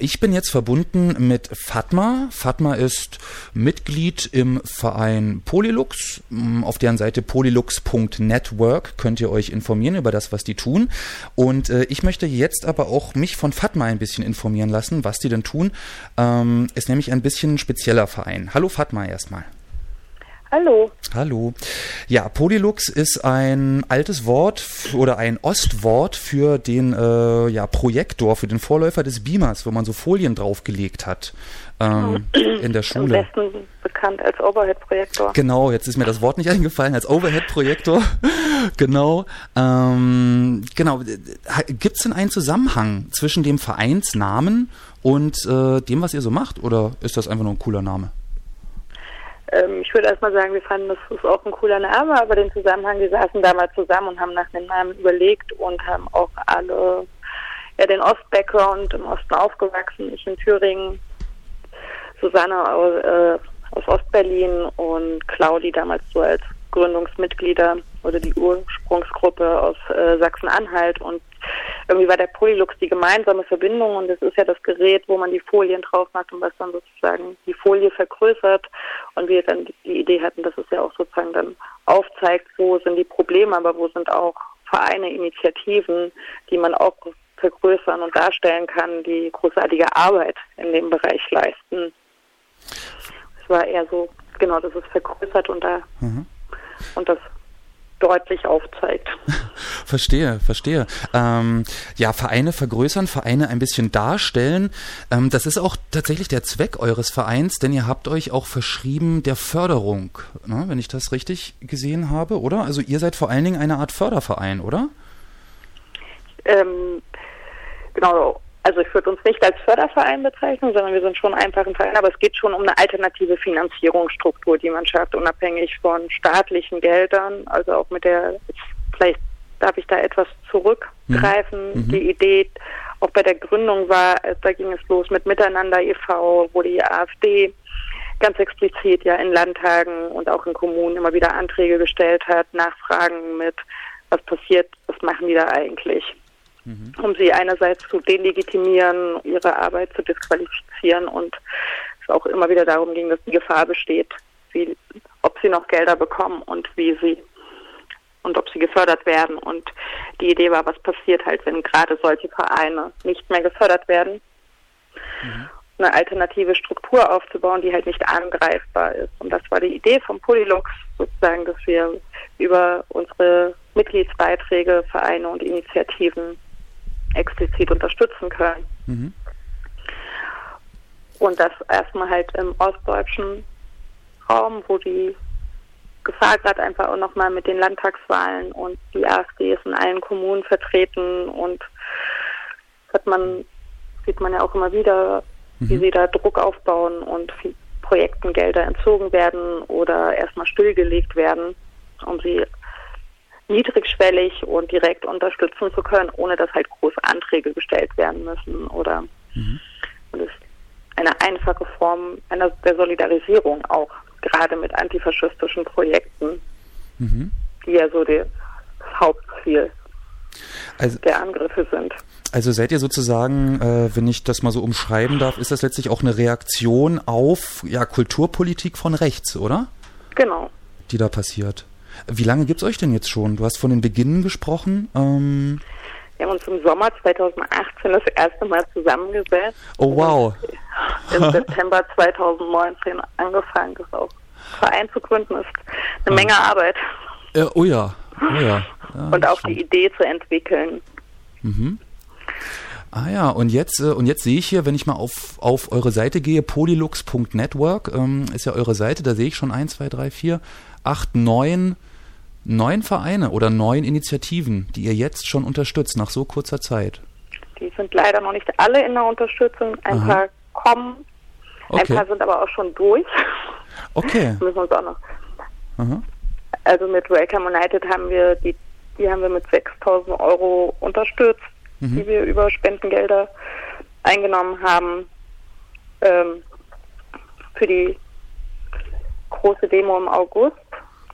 Ich bin jetzt verbunden mit Fatma. Fatma ist Mitglied im Verein Polylux. Mm, auf deren Seite polylux.network könnt ihr euch informieren über das, was die tun. Und äh, ich möchte jetzt aber auch mich von Fatma ein bisschen informieren lassen, was die denn tun. Ähm, ist nämlich ein bisschen spezieller Verein. Hallo Fatma erstmal. Hallo. Hallo. Ja, Polylux ist ein altes Wort oder ein Ostwort für den äh, ja, Projektor, für den Vorläufer des Beamers, wo man so Folien draufgelegt hat ähm, in der Schule. Am besten bekannt als Overhead-Projektor. Genau, jetzt ist mir das Wort nicht eingefallen, als Overhead-Projektor. genau. Ähm, genau. Gibt es denn einen Zusammenhang zwischen dem Vereinsnamen und äh, dem, was ihr so macht? Oder ist das einfach nur ein cooler Name? Ähm, ich würde erstmal sagen, wir fanden, das ist auch ein cooler Name, aber den Zusammenhang, wir saßen damals zusammen und haben nach dem Namen überlegt und haben auch alle ja, den Ost-Background im Osten aufgewachsen, ich in Thüringen, Susanne aus, äh, aus Ostberlin und Claudi damals so als Gründungsmitglieder oder die Ursprungsgruppe aus äh, Sachsen-Anhalt und irgendwie war der Polylux die gemeinsame Verbindung und es ist ja das Gerät, wo man die Folien drauf macht und was dann sozusagen die Folie vergrößert und wir dann die Idee hatten, dass es ja auch sozusagen dann aufzeigt, wo sind die Probleme, aber wo sind auch Vereine, Initiativen, die man auch vergrößern und darstellen kann, die großartige Arbeit in dem Bereich leisten. Es war eher so, genau, das ist vergrößert und da mhm. und das deutlich aufzeigt. verstehe, verstehe. Ähm, ja, Vereine vergrößern, Vereine ein bisschen darstellen. Ähm, das ist auch tatsächlich der Zweck eures Vereins, denn ihr habt euch auch verschrieben der Förderung, ne, wenn ich das richtig gesehen habe, oder? Also ihr seid vor allen Dingen eine Art Förderverein, oder? Ähm, genau, also ich würde uns nicht als Förderverein bezeichnen, sondern wir sind schon einfach ein Verein, aber es geht schon um eine alternative Finanzierungsstruktur, die man schafft, unabhängig von staatlichen Geldern, also auch mit der, vielleicht darf ich da etwas zurückgreifen, mhm. die Idee auch bei der Gründung war, da ging es los mit Miteinander e.V., wo die AfD ganz explizit ja in Landtagen und auch in Kommunen immer wieder Anträge gestellt hat, Nachfragen mit, was passiert, was machen die da eigentlich? Mhm. um sie einerseits zu delegitimieren, ihre Arbeit zu disqualifizieren und es auch immer wieder darum ging, dass die Gefahr besteht, wie, ob sie noch Gelder bekommen und wie sie und ob sie gefördert werden. Und die Idee war, was passiert halt, wenn gerade solche Vereine nicht mehr gefördert werden. Mhm. Eine alternative Struktur aufzubauen, die halt nicht angreifbar ist. Und das war die Idee vom Polylux, sozusagen, dass wir über unsere Mitgliedsbeiträge, Vereine und Initiativen explizit unterstützen können. Mhm. Und das erstmal halt im ostdeutschen Raum, wo die Gefahr gerade einfach auch nochmal mit den Landtagswahlen und die AfD ist in allen Kommunen vertreten und hat man, sieht man ja auch immer wieder, mhm. wie sie da Druck aufbauen und Projekten Gelder entzogen werden oder erstmal stillgelegt werden, um sie niedrigschwellig und direkt unterstützen zu können, ohne dass halt große Anträge gestellt werden müssen oder mhm. und es eine einfache Form einer der Solidarisierung auch gerade mit antifaschistischen Projekten, mhm. die ja so das Hauptziel also, der Angriffe sind. Also seid ihr sozusagen, äh, wenn ich das mal so umschreiben darf, ist das letztlich auch eine Reaktion auf ja, Kulturpolitik von rechts, oder? Genau. Die da passiert. Wie lange gibt es euch denn jetzt schon? Du hast von den Beginnen gesprochen. Ähm wir haben uns im Sommer 2018 das erste Mal zusammengesetzt. Oh wow. Im September 2019 angefangen, das auch Verein zu gründen, ist eine Menge Arbeit. Äh, oh ja. Oh ja. ja und auch die Idee zu entwickeln. Mhm. Ah ja, und jetzt, äh, und jetzt sehe ich hier, wenn ich mal auf, auf eure Seite gehe, polylux.network, ähm, ist ja eure Seite, da sehe ich schon 1, 2, 3, 4, 8, 9 neun Vereine oder neun Initiativen, die ihr jetzt schon unterstützt nach so kurzer Zeit? Die sind leider noch nicht alle in der Unterstützung. Ein Aha. paar kommen, okay. ein paar sind aber auch schon durch. Okay. müssen wir uns auch noch. Aha. Also mit Welcome United haben wir die, die haben wir mit 6.000 Euro unterstützt, mhm. die wir über Spendengelder eingenommen haben ähm, für die große Demo im August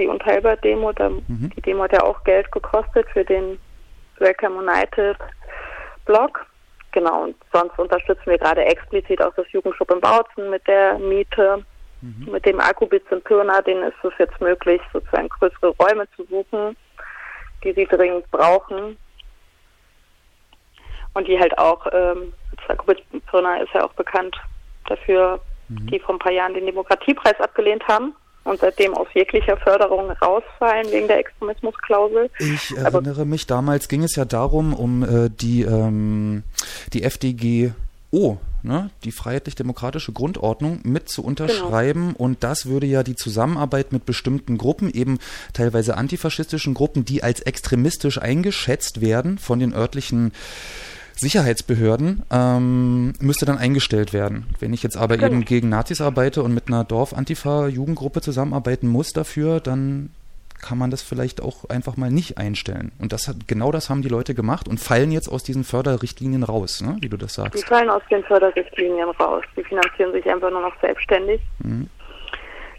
die Unteilbar-Demo, mhm. die Demo hat ja auch Geld gekostet für den Welcome United Blog. Genau, und sonst unterstützen wir gerade explizit auch das Jugendclub in Bautzen mit der Miete. Mhm. Mit dem Akkubitz in Pirna, denen ist es jetzt möglich, sozusagen größere Räume zu suchen, die sie dringend brauchen. Und die halt auch, ähm, das Akkubitz in Pirna ist ja auch bekannt dafür, mhm. die vor ein paar Jahren den Demokratiepreis abgelehnt haben und seitdem aus jeglicher Förderung rausfallen wegen der Extremismusklausel. Ich erinnere Aber mich, damals ging es ja darum, um äh, die, ähm, die FDGO, ne, die freiheitlich-demokratische Grundordnung mit zu unterschreiben. Genau. Und das würde ja die Zusammenarbeit mit bestimmten Gruppen, eben teilweise antifaschistischen Gruppen, die als extremistisch eingeschätzt werden von den örtlichen Sicherheitsbehörden ähm, müsste dann eingestellt werden. Wenn ich jetzt aber Stimmt. eben gegen Nazis arbeite und mit einer Dorf-Antifa-Jugendgruppe zusammenarbeiten muss dafür, dann kann man das vielleicht auch einfach mal nicht einstellen. Und das hat, genau das haben die Leute gemacht und fallen jetzt aus diesen Förderrichtlinien raus, ne, wie du das sagst. Die fallen aus den Förderrichtlinien raus. Die finanzieren sich einfach nur noch selbstständig. Mhm.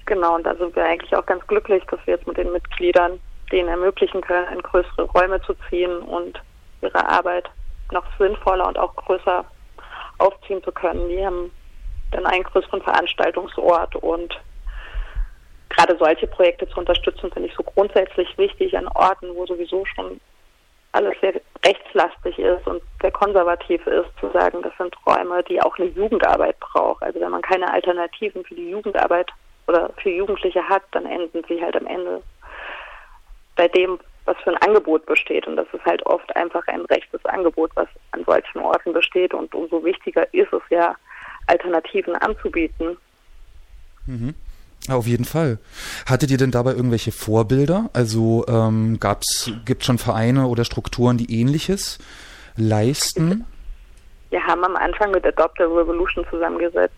Genau, und da sind wir eigentlich auch ganz glücklich, dass wir jetzt mit den Mitgliedern denen ermöglichen können, in größere Räume zu ziehen und ihre Arbeit noch sinnvoller und auch größer aufziehen zu können. Die haben dann einen größeren Veranstaltungsort und gerade solche Projekte zu unterstützen, finde ich so grundsätzlich wichtig an Orten, wo sowieso schon alles sehr rechtslastig ist und sehr konservativ ist, zu sagen, das sind Räume, die auch eine Jugendarbeit brauchen. Also wenn man keine Alternativen für die Jugendarbeit oder für Jugendliche hat, dann enden sie halt am Ende bei dem, was für ein Angebot besteht. Und das ist halt oft einfach ein rechtes Angebot, was an solchen Orten besteht. Und umso wichtiger ist es ja, Alternativen anzubieten. Mhm. Auf jeden Fall. Hattet ihr denn dabei irgendwelche Vorbilder? Also ähm, gibt es schon Vereine oder Strukturen, die ähnliches leisten? Wir haben am Anfang mit Adopt a Revolution zusammengesetzt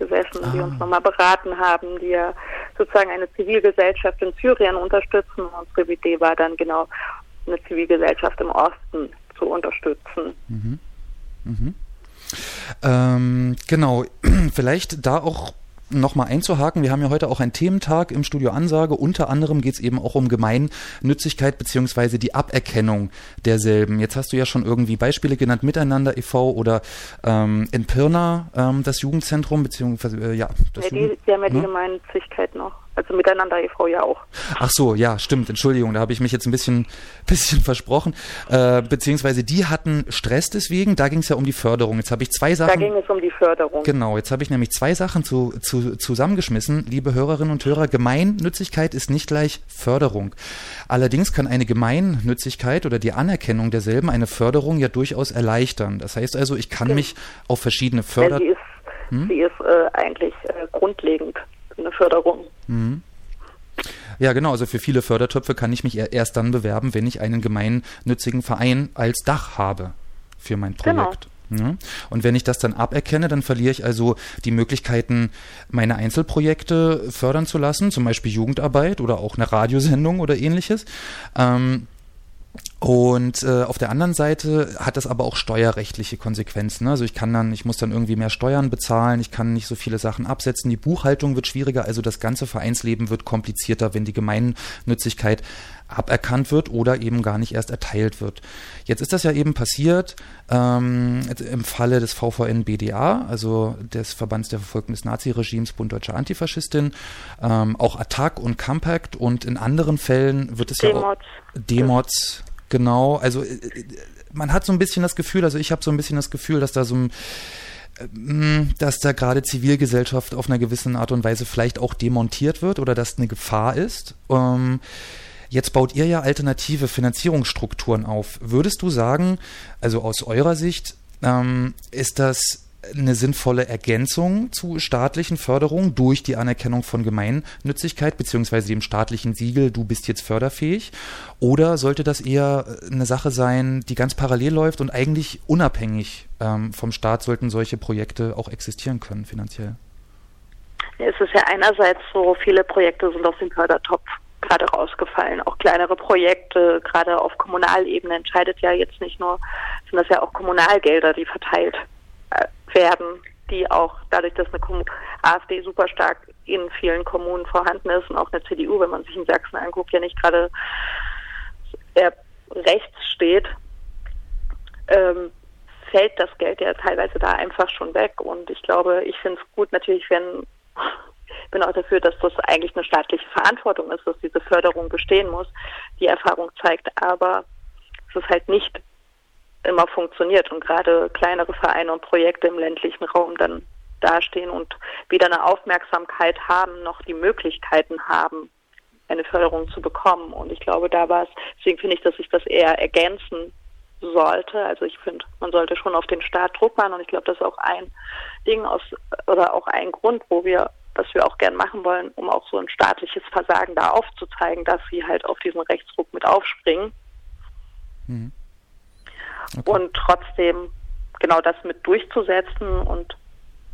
gesessen, ah. die uns nochmal beraten haben, die ja sozusagen eine Zivilgesellschaft in Syrien unterstützen. Unsere Idee war dann genau, eine Zivilgesellschaft im Osten zu unterstützen. Mhm. Mhm. Ähm, genau, vielleicht da auch nochmal einzuhaken, wir haben ja heute auch einen Thementag im Studio Ansage. Unter anderem geht es eben auch um Gemeinnützigkeit beziehungsweise die Aberkennung derselben. Jetzt hast du ja schon irgendwie Beispiele genannt, Miteinander e.V. oder ähm, in Pirna ähm, das Jugendzentrum, beziehungsweise äh, ja. Das ja, die, Jugend, die haben ja die ne? Gemeinnützigkeit noch. Also miteinander e.V. ja auch. Ach so, ja, stimmt. Entschuldigung, da habe ich mich jetzt ein bisschen, bisschen versprochen. Äh, beziehungsweise die hatten Stress deswegen. Da ging es ja um die Förderung. Jetzt habe ich zwei Sachen. Da ging es um die Förderung. Genau, jetzt habe ich nämlich zwei Sachen zu, zu, zusammengeschmissen. Liebe Hörerinnen und Hörer, Gemeinnützigkeit ist nicht gleich Förderung. Allerdings kann eine Gemeinnützigkeit oder die Anerkennung derselben eine Förderung ja durchaus erleichtern. Das heißt also, ich kann okay. mich auf verschiedene Förder... Sie ist, hm? sie ist äh, eigentlich äh, grundlegend eine Förderung. Mhm. Ja, genau. Also für viele Fördertöpfe kann ich mich erst dann bewerben, wenn ich einen gemeinnützigen Verein als Dach habe für mein genau. Projekt. Genau. Und wenn ich das dann aberkenne, dann verliere ich also die Möglichkeiten, meine Einzelprojekte fördern zu lassen, zum Beispiel Jugendarbeit oder auch eine Radiosendung oder ähnliches. Ähm, und äh, auf der anderen Seite hat das aber auch steuerrechtliche Konsequenzen. Also ich kann dann, ich muss dann irgendwie mehr Steuern bezahlen, ich kann nicht so viele Sachen absetzen, die Buchhaltung wird schwieriger, also das ganze Vereinsleben wird komplizierter, wenn die Gemeinnützigkeit aberkannt wird oder eben gar nicht erst erteilt wird. Jetzt ist das ja eben passiert ähm, im Falle des VVN BDA, also des Verbands der Verfolgten des Naziregimes Bund Deutscher Antifaschistin, ähm, auch Attac und Compact und in anderen Fällen wird es Demots. ja auch Demots, genau. Also äh, man hat so ein bisschen das Gefühl, also ich habe so ein bisschen das Gefühl, dass da so ein äh, dass da gerade Zivilgesellschaft auf einer gewissen Art und Weise vielleicht auch demontiert wird oder dass eine Gefahr ist. Ähm, Jetzt baut ihr ja alternative Finanzierungsstrukturen auf. Würdest du sagen, also aus eurer Sicht, ähm, ist das eine sinnvolle Ergänzung zu staatlichen Förderungen durch die Anerkennung von Gemeinnützigkeit beziehungsweise dem staatlichen Siegel, du bist jetzt förderfähig? Oder sollte das eher eine Sache sein, die ganz parallel läuft und eigentlich unabhängig ähm, vom Staat sollten solche Projekte auch existieren können finanziell? Es ist ja einerseits so, viele Projekte sind aus dem Fördertopf gerade rausgefallen. Auch kleinere Projekte, gerade auf Kommunalebene entscheidet ja jetzt nicht nur, sind das ja auch Kommunalgelder, die verteilt äh, werden, die auch dadurch, dass eine AfD super stark in vielen Kommunen vorhanden ist und auch eine CDU, wenn man sich in Sachsen anguckt, ja nicht gerade rechts steht, ähm, fällt das Geld ja teilweise da einfach schon weg. Und ich glaube, ich finde es gut natürlich, wenn bin auch dafür, dass das eigentlich eine staatliche Verantwortung ist, dass diese Förderung bestehen muss. Die Erfahrung zeigt aber, dass es halt nicht immer funktioniert und gerade kleinere Vereine und Projekte im ländlichen Raum dann dastehen und weder eine Aufmerksamkeit haben noch die Möglichkeiten haben, eine Förderung zu bekommen. Und ich glaube, da war es, deswegen finde ich, dass sich das eher ergänzen sollte. Also ich finde, man sollte schon auf den Staat Druck machen und ich glaube, das ist auch ein Ding aus oder auch ein Grund, wo wir was wir auch gern machen wollen, um auch so ein staatliches Versagen da aufzuzeigen, dass sie halt auf diesen Rechtsruck mit aufspringen. Mhm. Okay. Und trotzdem genau das mit durchzusetzen und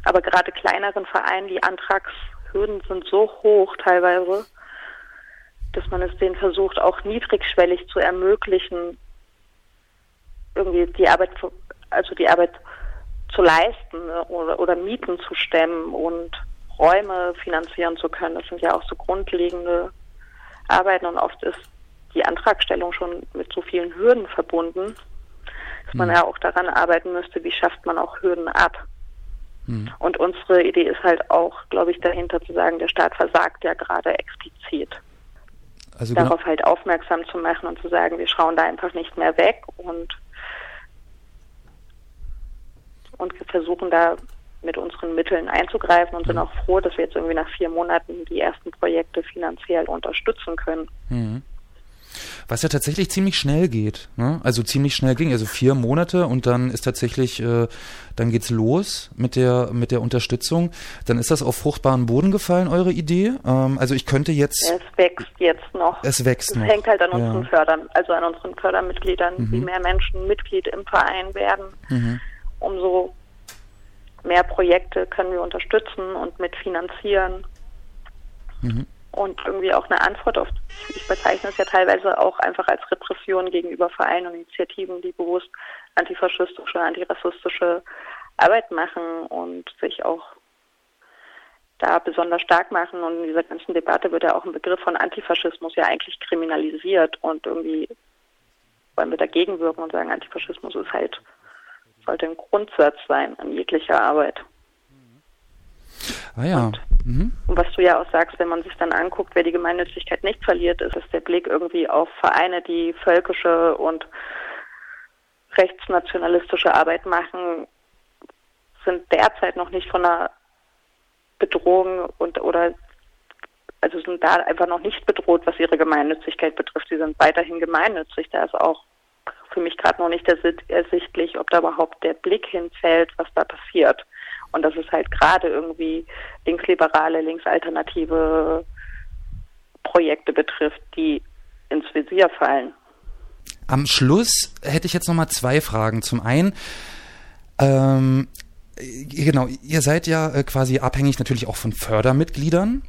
aber gerade kleineren Vereinen, die Antragshürden sind so hoch teilweise, dass man es denen versucht, auch niedrigschwellig zu ermöglichen, irgendwie die Arbeit, also die Arbeit zu leisten ne, oder, oder Mieten zu stemmen und Räume finanzieren zu können. Das sind ja auch so grundlegende Arbeiten und oft ist die Antragstellung schon mit so vielen Hürden verbunden, dass man mhm. ja auch daran arbeiten müsste, wie schafft man auch Hürden ab. Mhm. Und unsere Idee ist halt auch, glaube ich, dahinter zu sagen, der Staat versagt ja gerade explizit. Also genau darauf halt aufmerksam zu machen und zu sagen, wir schauen da einfach nicht mehr weg und und versuchen da mit unseren Mitteln einzugreifen und sind mhm. auch froh, dass wir jetzt irgendwie nach vier Monaten die ersten Projekte finanziell unterstützen können. Mhm. Was ja tatsächlich ziemlich schnell geht. Ne? Also ziemlich schnell ging. Also vier Monate und dann ist tatsächlich, äh, dann geht's los mit der mit der Unterstützung. Dann ist das auf fruchtbaren Boden gefallen, eure Idee. Ähm, also ich könnte jetzt. Es wächst jetzt noch. Es wächst es noch. hängt halt an unseren ja. Fördern, also an unseren Fördermitgliedern. Mhm. Je mehr Menschen Mitglied im Verein werden, mhm. umso mehr Projekte können wir unterstützen und mitfinanzieren. Mhm. Und irgendwie auch eine Antwort auf, ich bezeichne es ja teilweise auch einfach als Repression gegenüber Vereinen und Initiativen, die bewusst antifaschistische, antirassistische Arbeit machen und sich auch da besonders stark machen. Und in dieser ganzen Debatte wird ja auch ein Begriff von Antifaschismus ja eigentlich kriminalisiert und irgendwie wollen wir dagegen wirken und sagen, Antifaschismus ist halt sollte ein Grundsatz sein an jeglicher Arbeit. Ah ja. Und, mhm. und, was du ja auch sagst, wenn man sich dann anguckt, wer die Gemeinnützigkeit nicht verliert, ist, ist der Blick irgendwie auf Vereine, die völkische und rechtsnationalistische Arbeit machen, sind derzeit noch nicht von einer Bedrohung und oder also sind da einfach noch nicht bedroht, was ihre Gemeinnützigkeit betrifft. Sie sind weiterhin gemeinnützig. Da ist auch für mich gerade noch nicht ersichtlich, ob da überhaupt der Blick hinfällt, was da passiert. Und das ist halt gerade irgendwie linksliberale, linksalternative Projekte betrifft, die ins Visier fallen. Am Schluss hätte ich jetzt nochmal zwei Fragen. Zum einen, ähm, genau, ihr seid ja äh, quasi abhängig natürlich auch von Fördermitgliedern.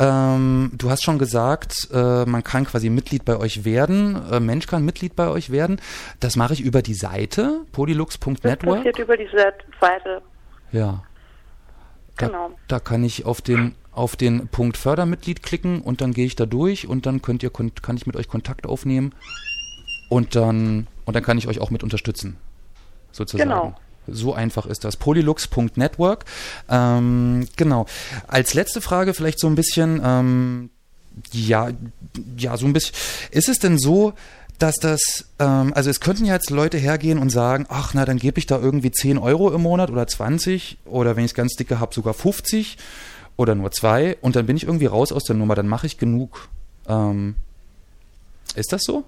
Ähm, du hast schon gesagt, äh, man kann quasi Mitglied bei euch werden. Äh, Mensch kann Mitglied bei euch werden. Das mache ich über die Seite polylux.network. Das passiert über diese Seite. Ja. Da, genau. Da kann ich auf den auf den Punkt Fördermitglied klicken und dann gehe ich da durch und dann könnt ihr kann ich mit euch Kontakt aufnehmen und dann und dann kann ich euch auch mit unterstützen sozusagen. Genau. So einfach ist das. Polylux.network. Ähm, genau. Als letzte Frage vielleicht so ein bisschen, ähm, ja, ja, so ein bisschen. Ist es denn so, dass das, ähm, also es könnten ja jetzt Leute hergehen und sagen, ach na, dann gebe ich da irgendwie 10 Euro im Monat oder 20 oder wenn ich es ganz dicke habe, sogar 50 oder nur zwei und dann bin ich irgendwie raus aus der Nummer, dann mache ich genug. Ähm, ist das so?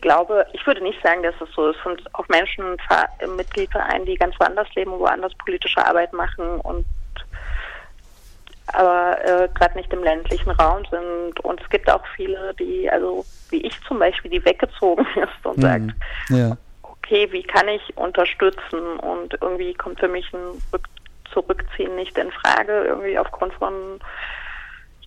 Glaube, ich würde nicht sagen, dass es so ist. Es sind auch Menschen im Mitgliedverein, die ganz woanders leben, woanders politische Arbeit machen und aber äh, gerade nicht im ländlichen Raum sind. Und es gibt auch viele, die, also wie ich zum Beispiel, die weggezogen ist und mhm. sagt, ja. okay, wie kann ich unterstützen? Und irgendwie kommt für mich ein Rück Zurückziehen nicht in Frage, irgendwie aufgrund von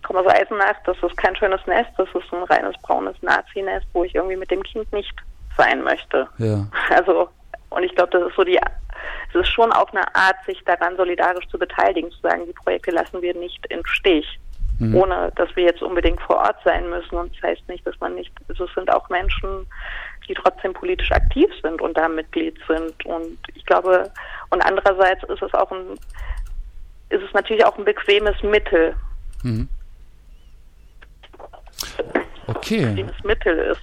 komme aus Eisenach, das ist kein schönes Nest, das ist ein reines braunes Nazi-Nest, wo ich irgendwie mit dem Kind nicht sein möchte. Ja. Also, und ich glaube, das ist so die, es ist schon auch eine Art, sich daran solidarisch zu beteiligen, zu sagen, die Projekte lassen wir nicht im Stich. Mhm. Ohne dass wir jetzt unbedingt vor Ort sein müssen. Und das heißt nicht, dass man nicht, also es sind auch Menschen, die trotzdem politisch aktiv sind und da Mitglied sind. Und ich glaube, und andererseits ist es auch ein, ist es natürlich auch ein bequemes Mittel. Mhm. Okay. Ein Mittel ist,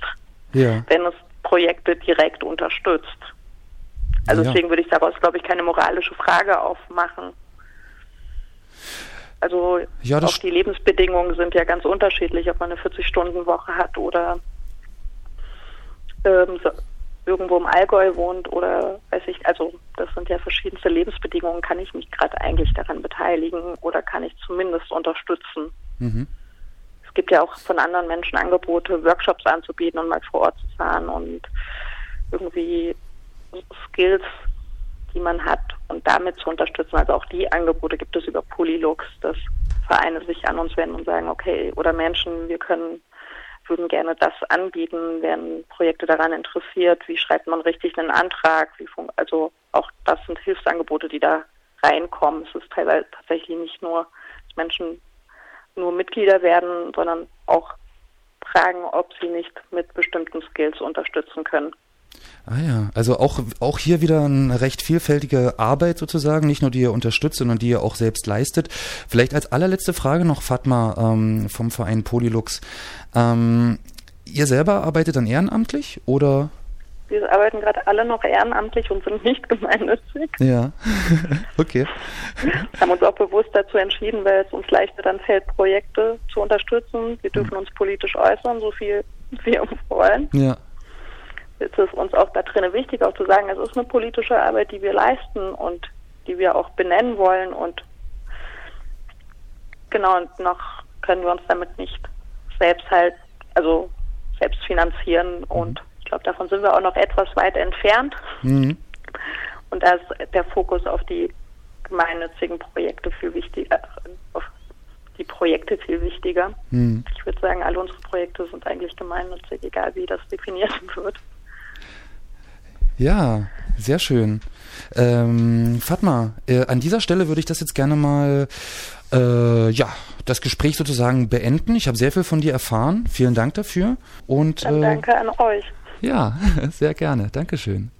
ja. wenn es Projekte direkt unterstützt. Also Ja. deswegen würde ich daraus, glaube ich, keine moralische Frage aufmachen. Also Ja, auch die Lebensbedingungen sind ja ganz unterschiedlich, ob man eine 40-Stunden-Woche hat oder ähm, so, irgendwo im Allgäu wohnt oder weiß ich, also das sind ja verschiedenste Lebensbedingungen. Kann ich mich gerade eigentlich daran beteiligen oder kann ich zumindest unterstützen? Mhm. Es gibt ja auch von anderen Menschen Angebote, Workshops anzubieten und mal vor Ort zu fahren und irgendwie Skills, die man hat und damit zu unterstützen. Also auch die Angebote gibt es über Polylux, dass Vereine sich an uns wenden und sagen, okay, oder Menschen, wir können, würden gerne das anbieten, werden Projekte daran interessiert, wie schreibt man richtig einen Antrag, also auch das sind Hilfsangebote, die da reinkommen. Es ist teilweise tatsächlich nicht nur, dass Menschen nur Mitglieder werden, sondern auch fragen, ob sie nicht mit bestimmten Skills unterstützen können. Ah ja, also auch, auch hier wieder eine recht vielfältige Arbeit sozusagen, nicht nur die ihr unterstützt, sondern die ihr auch selbst leistet. Vielleicht als allerletzte Frage noch, Fatma, ähm, vom Verein Polylux. Ähm, ihr selber arbeitet dann ehrenamtlich oder? Wir arbeiten gerade alle noch ehrenamtlich und sind nicht gemeinnützig. Ja, okay. haben uns auch bewusst dazu entschieden, weil es uns leichter dann fällt, Projekte zu unterstützen. Wir dürfen uns politisch äußern, so viel wir wollen. Ja, Jetzt ist uns auch da drin wichtig, auch zu sagen, es ist eine politische Arbeit, die wir leisten und die wir auch benennen wollen und genau, und noch können wir uns damit nicht selbst halt, also selbst finanzieren und ich glaube, davon sind wir auch noch etwas weit entfernt. mhm. Und da ist der Fokus auf die gemeinnützigen Projekte viel wichtiger, auf die Projekte viel wichtiger. Mhm. Ich würde sagen, alle unsere Projekte sind eigentlich gemeinnützig, egal wie das definiert wird. Ja, sehr schön. Ähm, Fatma, äh, an dieser Stelle würde ich das jetzt gerne mal, äh, ja, das Gespräch sozusagen beenden. Ich habe sehr viel von dir erfahren. Vielen Dank dafür. Und äh, danke an euch. Ja, sehr gerne. Dankeschön.